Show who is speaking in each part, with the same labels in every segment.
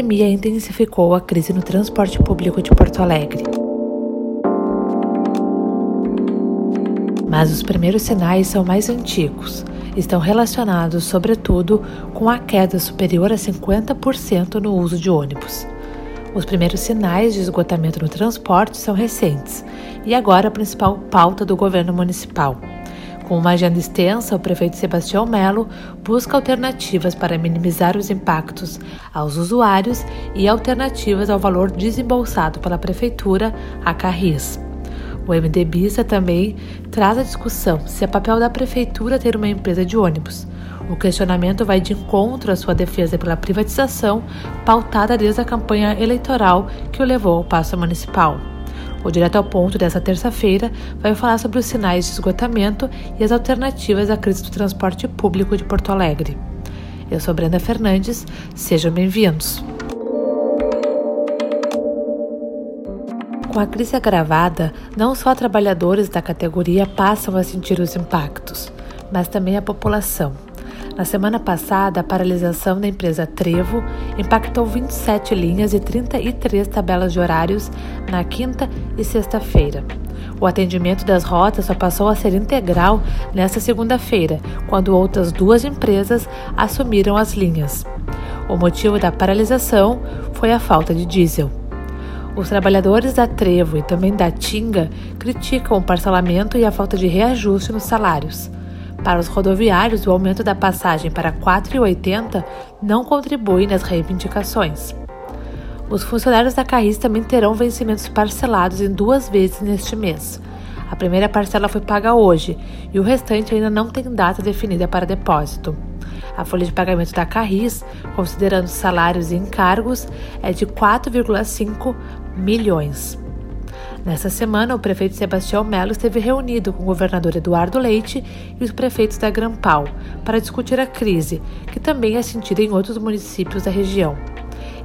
Speaker 1: pandemia intensificou a crise no transporte público de Porto Alegre. Mas os primeiros sinais são mais antigos. Estão relacionados, sobretudo, com a queda superior a 50% no uso de ônibus. Os primeiros sinais de esgotamento no transporte são recentes e agora a principal pauta do governo municipal. Com uma agenda extensa, o prefeito Sebastião Melo busca alternativas para minimizar os impactos aos usuários e alternativas ao valor desembolsado pela prefeitura a Carris. O MDBista também traz a discussão se é papel da prefeitura ter uma empresa de ônibus. O questionamento vai de encontro à sua defesa pela privatização, pautada desde a campanha eleitoral que o levou ao passo municipal. O Direto ao Ponto dessa terça-feira vai falar sobre os sinais de esgotamento e as alternativas à crise do transporte público de Porto Alegre. Eu sou Brenda Fernandes, sejam bem-vindos. Com a crise agravada, não só trabalhadores da categoria passam a sentir os impactos, mas também a população. Na semana passada, a paralisação da empresa Trevo impactou 27 linhas e 33 tabelas de horários na quinta e sexta-feira. O atendimento das rotas só passou a ser integral nesta segunda-feira, quando outras duas empresas assumiram as linhas. O motivo da paralisação foi a falta de diesel. Os trabalhadores da Trevo e também da Tinga criticam o parcelamento e a falta de reajuste nos salários. Para os rodoviários, o aumento da passagem para R$ 4,80 não contribui nas reivindicações. Os funcionários da Carris também terão vencimentos parcelados em duas vezes neste mês. A primeira parcela foi paga hoje e o restante ainda não tem data definida para depósito. A folha de pagamento da Carris, considerando salários e encargos, é de 4,5 milhões. Nessa semana, o prefeito Sebastião Melo esteve reunido com o governador Eduardo Leite e os prefeitos da Grampal para discutir a crise, que também é sentida em outros municípios da região.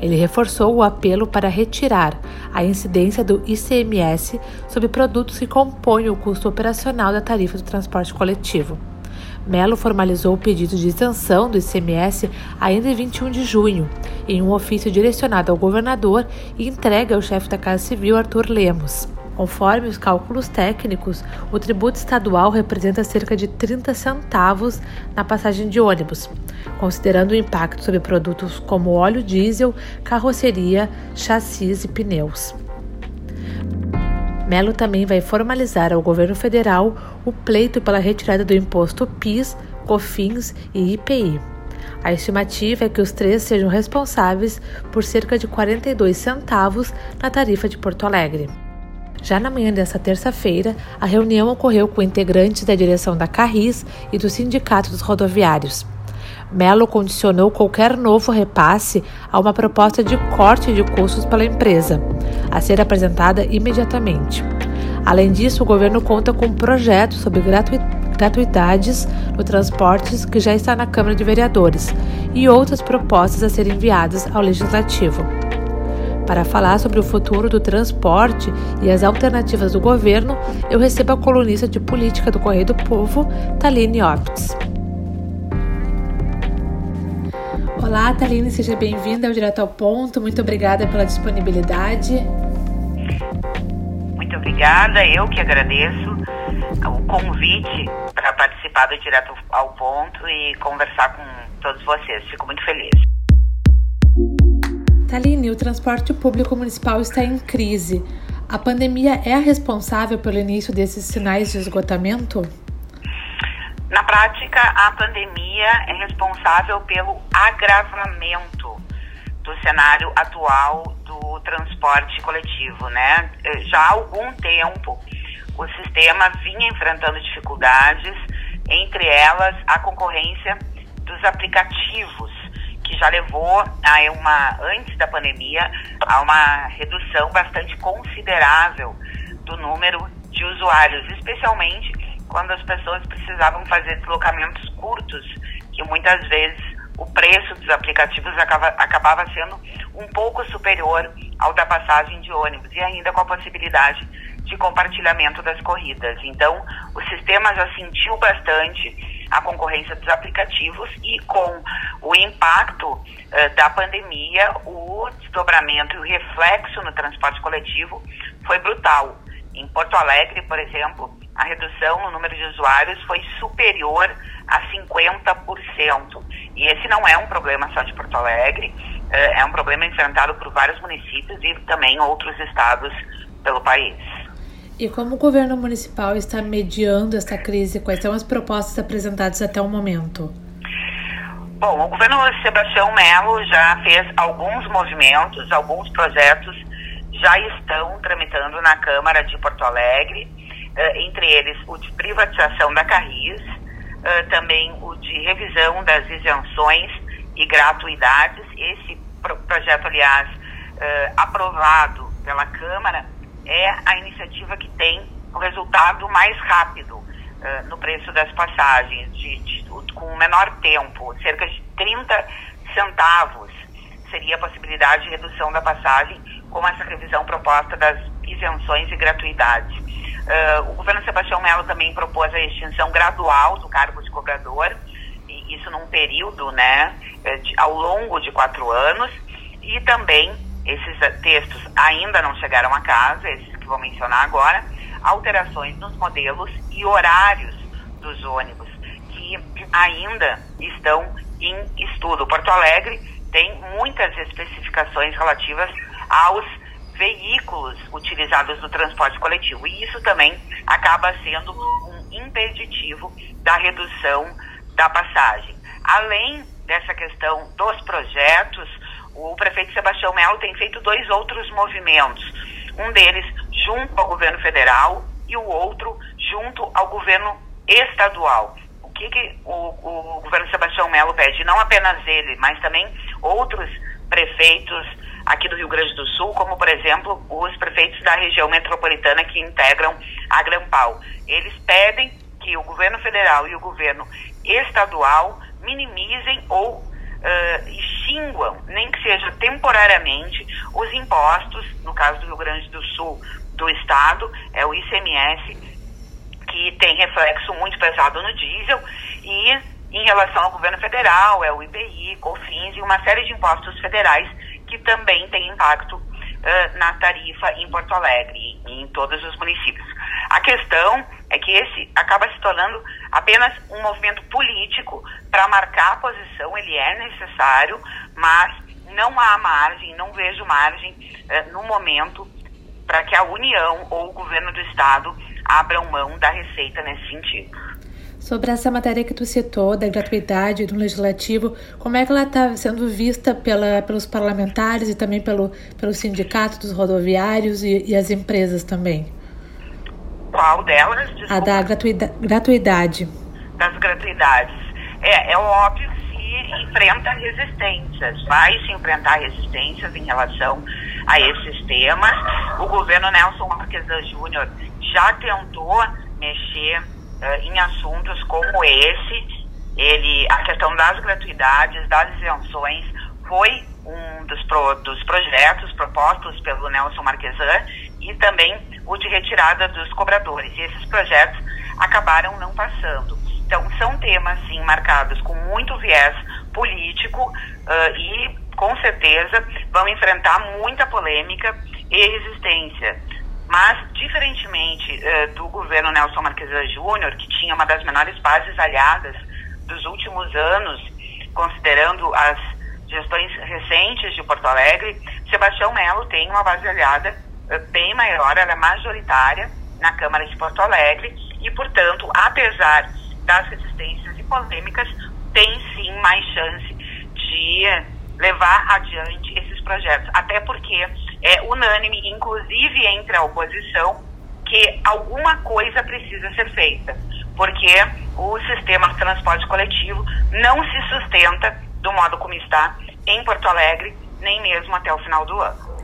Speaker 1: Ele reforçou o apelo para retirar a incidência do ICMS sobre produtos que compõem o custo operacional da tarifa do transporte coletivo. Melo formalizou o pedido de isenção do ICMS ainda em 21 de junho, em um ofício direcionado ao governador e entregue ao chefe da Casa Civil, Arthur Lemos. Conforme os cálculos técnicos, o tributo estadual representa cerca de 30 centavos na passagem de ônibus, considerando o impacto sobre produtos como óleo diesel, carroceria, chassis e pneus. Melo também vai formalizar ao governo federal o pleito pela retirada do imposto PIS, COFINS e IPI. A estimativa é que os três sejam responsáveis por cerca de 42 centavos na tarifa de Porto Alegre. Já na manhã desta terça-feira, a reunião ocorreu com integrantes da direção da Carris e do Sindicato dos Rodoviários. Melo condicionou qualquer novo repasse a uma proposta de corte de custos pela empresa, a ser apresentada imediatamente. Além disso, o governo conta com um projeto sobre gratuidades no transportes que já está na Câmara de Vereadores e outras propostas a serem enviadas ao Legislativo. Para falar sobre o futuro do transporte e as alternativas do governo, eu recebo a colunista de política do Correio do Povo, Taline Optes. Olá, Taline, seja bem-vinda ao Direto ao Ponto. Muito obrigada pela disponibilidade.
Speaker 2: Muito obrigada, eu que agradeço o convite para participar do Direto ao Ponto e conversar com todos vocês. Fico muito feliz.
Speaker 1: Taline, o transporte público municipal está em crise. A pandemia é a responsável pelo início desses sinais de esgotamento?
Speaker 2: Na prática, a pandemia é responsável pelo agravamento do cenário atual do transporte coletivo, né? Já há algum tempo, o sistema vinha enfrentando dificuldades, entre elas a concorrência dos aplicativos, que já levou a uma antes da pandemia a uma redução bastante considerável do número de usuários, especialmente quando as pessoas precisavam fazer deslocamentos curtos, que muitas vezes o preço dos aplicativos acaba, acabava sendo um pouco superior ao da passagem de ônibus e ainda com a possibilidade de compartilhamento das corridas. Então, o sistema já sentiu bastante a concorrência dos aplicativos e com o impacto uh, da pandemia, o desdobramento e o reflexo no transporte coletivo foi brutal. Em Porto Alegre, por exemplo, a redução no número de usuários foi superior a 50%. E esse não é um problema só de Porto Alegre, uh, é um problema enfrentado por vários municípios e também outros estados pelo país.
Speaker 1: E como o governo municipal está mediando essa crise? Quais são as propostas apresentadas até o momento?
Speaker 2: Bom, o governo Sebastião Melo já fez alguns movimentos, alguns projetos já estão tramitando na Câmara de Porto Alegre, entre eles o de privatização da Carris, uh, também o de revisão das isenções e gratuidades. Esse pro projeto, aliás, uh, aprovado pela Câmara, é a iniciativa que tem o resultado mais rápido uh, no preço das passagens, de, de, com o menor tempo, cerca de 30 centavos seria a possibilidade de redução da passagem com essa revisão proposta das isenções e gratuidades. Uh, o governo Sebastião Melo também propôs a extinção gradual do cargo de cobrador, e isso num período, né, eh, de, ao longo de quatro anos, e também esses textos ainda não chegaram a casa, esses que vou mencionar agora, alterações nos modelos e horários dos ônibus, que ainda estão em estudo. Porto Alegre tem muitas especificações relativas aos veículos utilizados no transporte coletivo, e isso também acaba sendo um impeditivo da redução da passagem. Além dessa questão dos projetos, o prefeito Sebastião Melo tem feito dois outros movimentos. Um deles junto ao governo federal e o outro junto ao governo estadual. O que, que o, o governo Sebastião Melo pede? Não apenas ele, mas também outros prefeitos aqui do Rio Grande do Sul, como por exemplo os prefeitos da região metropolitana que integram a Grampal. Eles pedem que o governo federal e o governo estadual minimizem ou uh, extinguam, nem que seja temporariamente, os impostos, no caso do Rio Grande do Sul, do Estado, é o ICMS, que tem reflexo muito pesado no diesel, e em relação ao governo federal, é o IPI, COFINS e uma série de impostos federais que também tem impacto uh, na tarifa em Porto Alegre e em todos os municípios. A questão é que esse acaba se tornando apenas um movimento político para marcar a posição, ele é necessário, mas não há margem, não vejo margem eh, no momento para que a União ou o governo do Estado abram mão da receita nesse sentido.
Speaker 1: Sobre essa matéria que tu citou, da gratuidade do legislativo, como é que ela está sendo vista pela, pelos parlamentares e também pelo, pelo sindicato dos rodoviários e, e as empresas também?
Speaker 2: Qual delas? Desculpa.
Speaker 1: A da gratuida, gratuidade.
Speaker 2: Das gratuidades. É, é óbvio que se enfrenta resistências, vai se enfrentar resistências em relação a esses temas. O governo Nelson Marquesa Júnior já tentou mexer uh, em assuntos como esse. Ele, a questão das gratuidades, das isenções, foi um dos, pro, dos projetos propostos pelo Nelson Marquesan e também o de retirada dos cobradores. E esses projetos acabaram não passando. Então, são temas, sim, marcados com muito viés político uh, e, com certeza, vão enfrentar muita polêmica e resistência. Mas, diferentemente uh, do governo Nelson Marquesa Júnior, que tinha uma das menores bases aliadas dos últimos anos, considerando as gestões recentes de Porto Alegre, Sebastião Melo tem uma base aliada bem maior, ela é majoritária na Câmara de Porto Alegre e, portanto, apesar das resistências e polêmicas, tem sim mais chance de levar adiante esses projetos. Até porque é unânime, inclusive entre a oposição, que alguma coisa precisa ser feita, porque o sistema de transporte coletivo não se sustenta do modo como está em Porto Alegre, nem mesmo até o final do ano.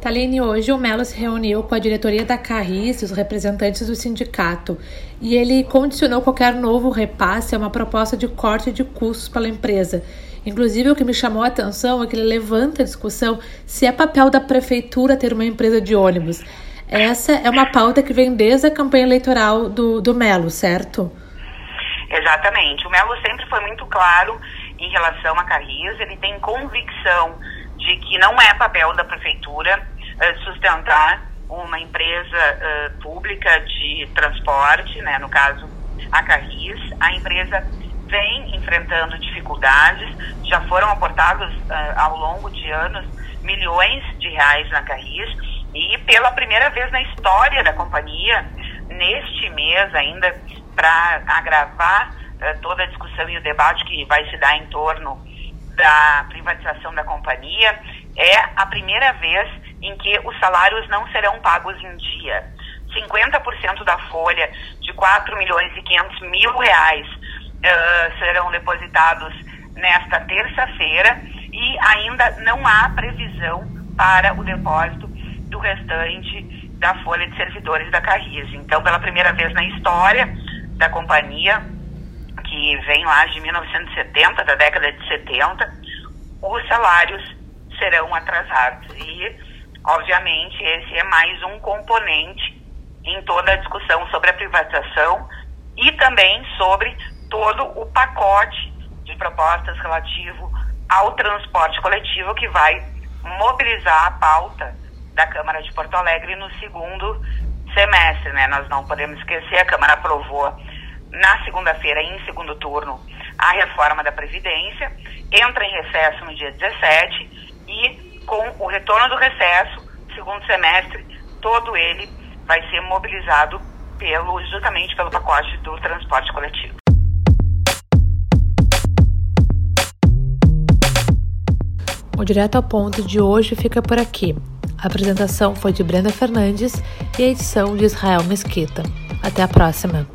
Speaker 1: Taline, hoje o Melo se reuniu com a diretoria da Carris os representantes do sindicato e ele condicionou qualquer novo repasse a uma proposta de corte de custos pela empresa. Inclusive, o que me chamou a atenção é que ele levanta a discussão se é papel da prefeitura ter uma empresa de ônibus. Essa é uma pauta que vem desde a campanha eleitoral do, do Melo, certo?
Speaker 2: Exatamente. O Melo sempre foi muito claro em relação a Carris, ele tem convicção de que não é papel da prefeitura uh, sustentar uma empresa uh, pública de transporte, né, no caso a Carris. A empresa vem enfrentando dificuldades, já foram aportados uh, ao longo de anos milhões de reais na Carris e pela primeira vez na história da companhia, neste mês ainda, para agravar uh, toda a discussão e o debate que vai se dar em torno da privatização da companhia, é a primeira vez em que os salários não serão pagos em dia. 50% da folha de 4 milhões e 500 mil reais uh, serão depositados nesta terça-feira e ainda não há previsão para o depósito do restante da folha de servidores da Carris. Então, pela primeira vez na história da companhia, que vem lá de 1970, da década de 70, os salários serão atrasados. E, obviamente, esse é mais um componente em toda a discussão sobre a privatização e também sobre todo o pacote de propostas relativo ao transporte coletivo que vai mobilizar a pauta da Câmara de Porto Alegre no segundo semestre, né? Nós não podemos esquecer, a Câmara aprovou na segunda-feira, em segundo turno, a reforma da Previdência, entra em recesso no dia 17 e com o retorno do recesso, segundo semestre, todo ele vai ser mobilizado pelo, justamente pelo pacote do transporte coletivo.
Speaker 1: O Direto ao Ponto de hoje fica por aqui. A apresentação foi de Brenda Fernandes e a edição de Israel Mesquita. Até a próxima!